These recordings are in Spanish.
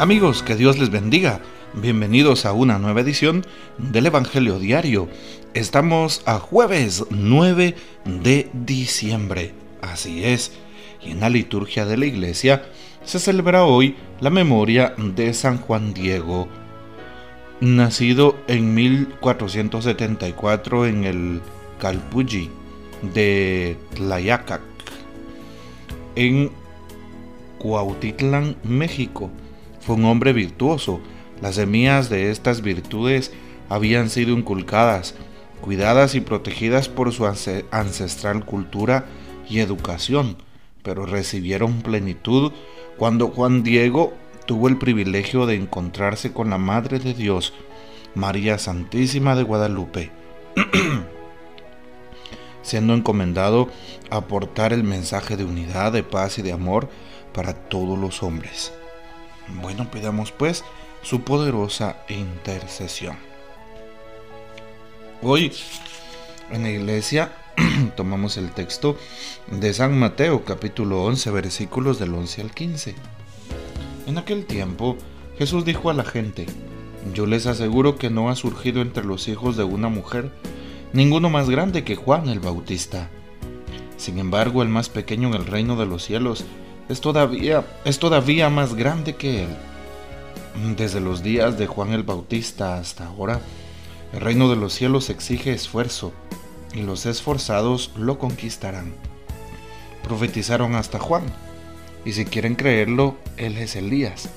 Amigos, que Dios les bendiga. Bienvenidos a una nueva edición del Evangelio Diario. Estamos a jueves 9 de diciembre. Así es. Y en la liturgia de la iglesia se celebra hoy la memoria de San Juan Diego, nacido en 1474 en el Calpulli de Tlayacac, en Cuautitlán, México fue un hombre virtuoso. Las semillas de estas virtudes habían sido inculcadas, cuidadas y protegidas por su ancestral cultura y educación, pero recibieron plenitud cuando Juan Diego tuvo el privilegio de encontrarse con la Madre de Dios, María Santísima de Guadalupe, siendo encomendado a aportar el mensaje de unidad, de paz y de amor para todos los hombres. Bueno, pidamos pues su poderosa intercesión. Hoy en la iglesia tomamos el texto de San Mateo capítulo 11 versículos del 11 al 15. En aquel tiempo Jesús dijo a la gente, yo les aseguro que no ha surgido entre los hijos de una mujer ninguno más grande que Juan el Bautista. Sin embargo, el más pequeño en el reino de los cielos es todavía, es todavía más grande que él. Desde los días de Juan el Bautista hasta ahora, el reino de los cielos exige esfuerzo, y los esforzados lo conquistarán. Profetizaron hasta Juan, y si quieren creerlo, él es Elías,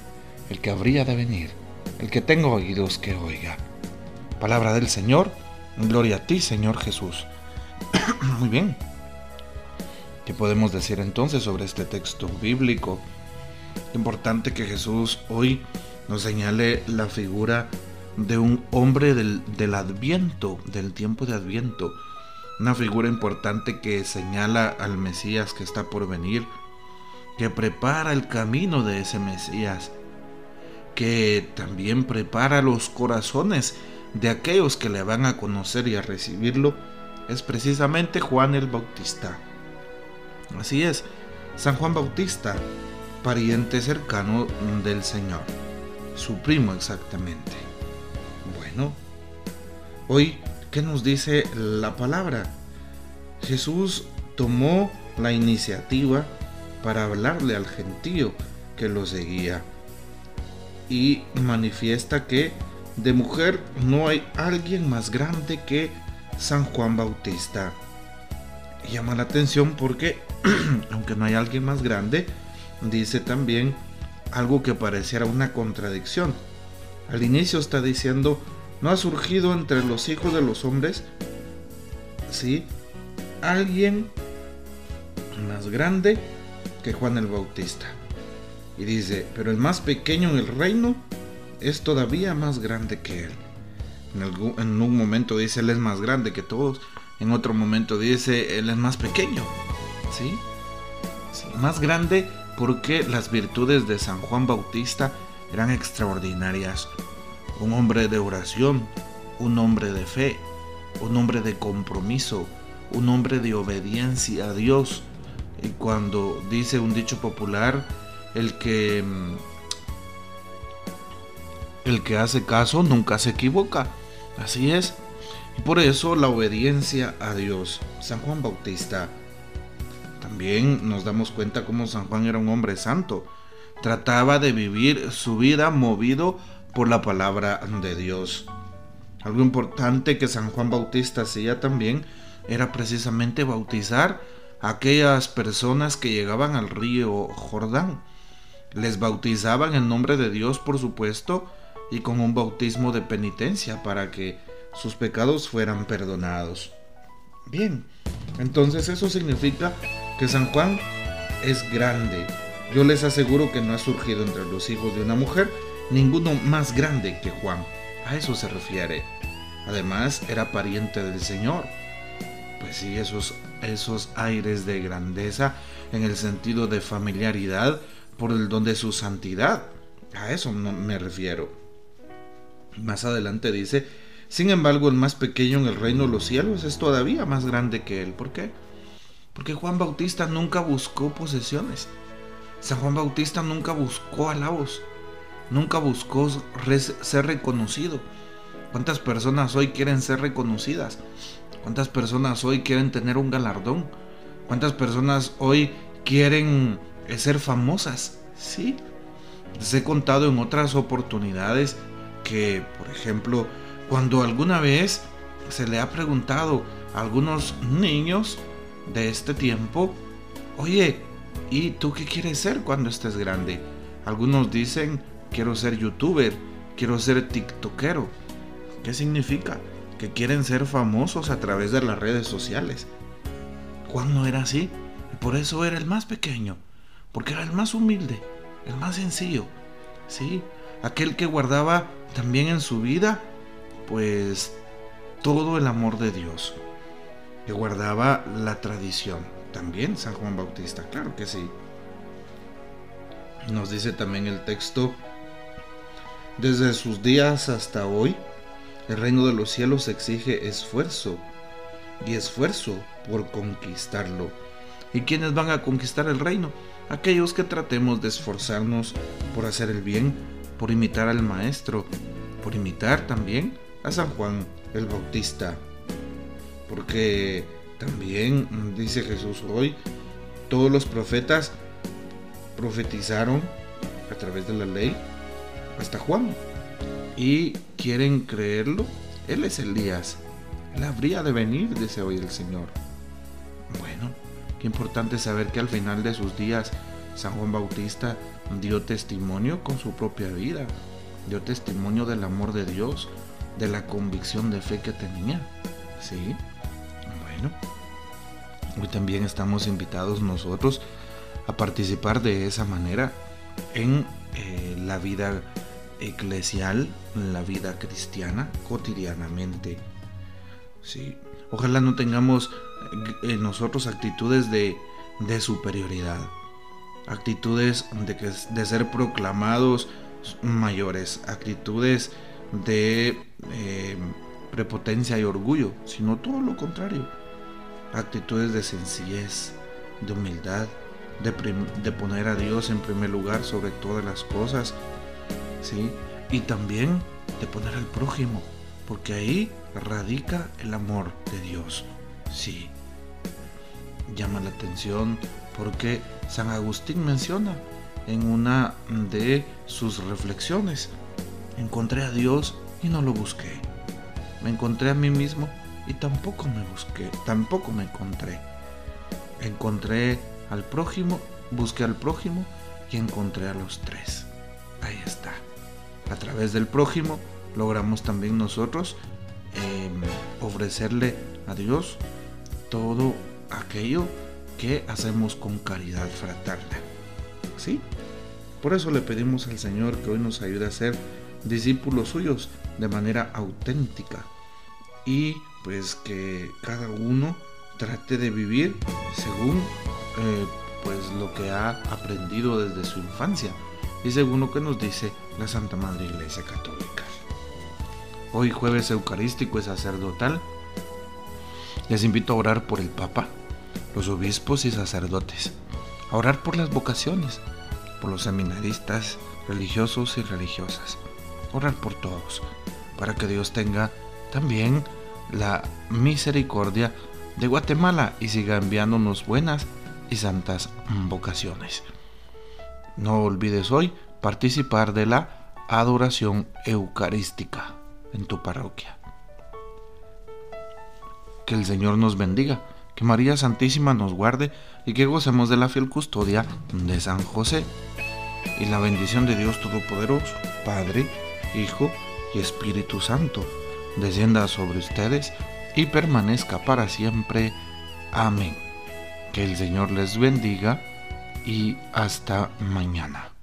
el que habría de venir, el que tenga oídos que oiga. Palabra del Señor, gloria a ti, Señor Jesús. Muy bien. ¿Qué podemos decir entonces sobre este texto bíblico? Importante que Jesús hoy nos señale la figura de un hombre del, del adviento, del tiempo de adviento. Una figura importante que señala al Mesías que está por venir, que prepara el camino de ese Mesías, que también prepara los corazones de aquellos que le van a conocer y a recibirlo, es precisamente Juan el Bautista. Así es, San Juan Bautista, pariente cercano del Señor, su primo exactamente. Bueno, hoy, ¿qué nos dice la palabra? Jesús tomó la iniciativa para hablarle al gentío que lo seguía y manifiesta que de mujer no hay alguien más grande que San Juan Bautista. Llama la atención porque aunque no hay alguien más grande, dice también algo que pareciera una contradicción. Al inicio está diciendo, no ha surgido entre los hijos de los hombres, ¿sí? Alguien más grande que Juan el Bautista. Y dice, pero el más pequeño en el reino es todavía más grande que él. En, en un momento dice, él es más grande que todos. En otro momento dice, él es más pequeño. ¿sí? Más grande porque las virtudes de San Juan Bautista eran extraordinarias. Un hombre de oración, un hombre de fe, un hombre de compromiso, un hombre de obediencia a Dios. Y cuando dice un dicho popular, el que mm, el que hace caso nunca se equivoca. Así es. Por eso la obediencia a Dios. San Juan Bautista también nos damos cuenta cómo San Juan era un hombre santo. Trataba de vivir su vida movido por la palabra de Dios. Algo importante que San Juan Bautista hacía también era precisamente bautizar a aquellas personas que llegaban al río Jordán. Les bautizaban en nombre de Dios, por supuesto, y con un bautismo de penitencia para que sus pecados fueran perdonados. Bien, entonces eso significa que San Juan es grande. Yo les aseguro que no ha surgido entre los hijos de una mujer ninguno más grande que Juan. A eso se refiere. Además, era pariente del Señor. Pues sí, esos, esos aires de grandeza en el sentido de familiaridad por el don de su santidad. A eso me refiero. Más adelante dice, sin embargo, el más pequeño en el reino de los cielos es todavía más grande que él. ¿Por qué? Porque Juan Bautista nunca buscó posesiones. San Juan Bautista nunca buscó alabos. nunca buscó ser reconocido. ¿Cuántas personas hoy quieren ser reconocidas? ¿Cuántas personas hoy quieren tener un galardón? ¿Cuántas personas hoy quieren eh, ser famosas? Sí. Les he contado en otras oportunidades que, por ejemplo, cuando alguna vez se le ha preguntado a algunos niños de este tiempo, oye, ¿y tú qué quieres ser cuando estés grande? Algunos dicen, quiero ser youtuber, quiero ser tiktokero. ¿Qué significa? Que quieren ser famosos a través de las redes sociales. Juan no era así, y por eso era el más pequeño, porque era el más humilde, el más sencillo, ¿sí? Aquel que guardaba también en su vida, pues, todo el amor de Dios, que guardaba la tradición. También San Juan Bautista, claro que sí. Nos dice también el texto, desde sus días hasta hoy, el reino de los cielos exige esfuerzo y esfuerzo por conquistarlo. ¿Y quiénes van a conquistar el reino? Aquellos que tratemos de esforzarnos por hacer el bien, por imitar al Maestro, por imitar también a San Juan el Bautista. Porque también dice Jesús hoy, todos los profetas profetizaron a través de la ley hasta Juan. Y quieren creerlo, él es Elías. Él habría de venir, dice hoy el Señor. Bueno, qué importante saber que al final de sus días San Juan Bautista dio testimonio con su propia vida, dio testimonio del amor de Dios, de la convicción de fe que tenía. ¿Sí? Bueno, hoy también estamos invitados nosotros a participar de esa manera en eh, la vida eclesial, en la vida cristiana cotidianamente. Sí, ojalá no tengamos en eh, nosotros actitudes de, de superioridad, actitudes de, de ser proclamados mayores, actitudes de eh, prepotencia y orgullo, sino todo lo contrario, actitudes de sencillez, de humildad, de, poner a Dios en primer lugar sobre todas las cosas, ¿sí? Y también de poner al prójimo, porque ahí radica el amor de Dios, sí. Llama la atención porque San Agustín menciona en una de sus reflexiones, encontré a Dios y no lo busqué. Me encontré a mí mismo y tampoco me busqué, tampoco me encontré. Encontré al prójimo, busqué al prójimo y encontré a los tres. Ahí está. A través del prójimo logramos también nosotros em, ofrecerle a Dios todo aquello que hacemos con caridad fraterna. ¿Sí? Por eso le pedimos al Señor que hoy nos ayude a ser discípulos suyos de manera auténtica y pues que cada uno trate de vivir según eh, pues lo que ha aprendido desde su infancia y según lo que nos dice la Santa Madre Iglesia Católica. Hoy jueves eucarístico y sacerdotal, les invito a orar por el Papa, los obispos y sacerdotes, a orar por las vocaciones, por los seminaristas, religiosos y religiosas, orar por todos, para que Dios tenga también la misericordia de Guatemala y siga enviándonos buenas y santas vocaciones. No olvides hoy participar de la adoración eucarística en tu parroquia. Que el Señor nos bendiga, que María Santísima nos guarde y que gocemos de la fiel custodia de San José. Y la bendición de Dios Todopoderoso, Padre, Hijo y Espíritu Santo, descienda sobre ustedes y permanezca para siempre. Amén. Que el Señor les bendiga y hasta mañana.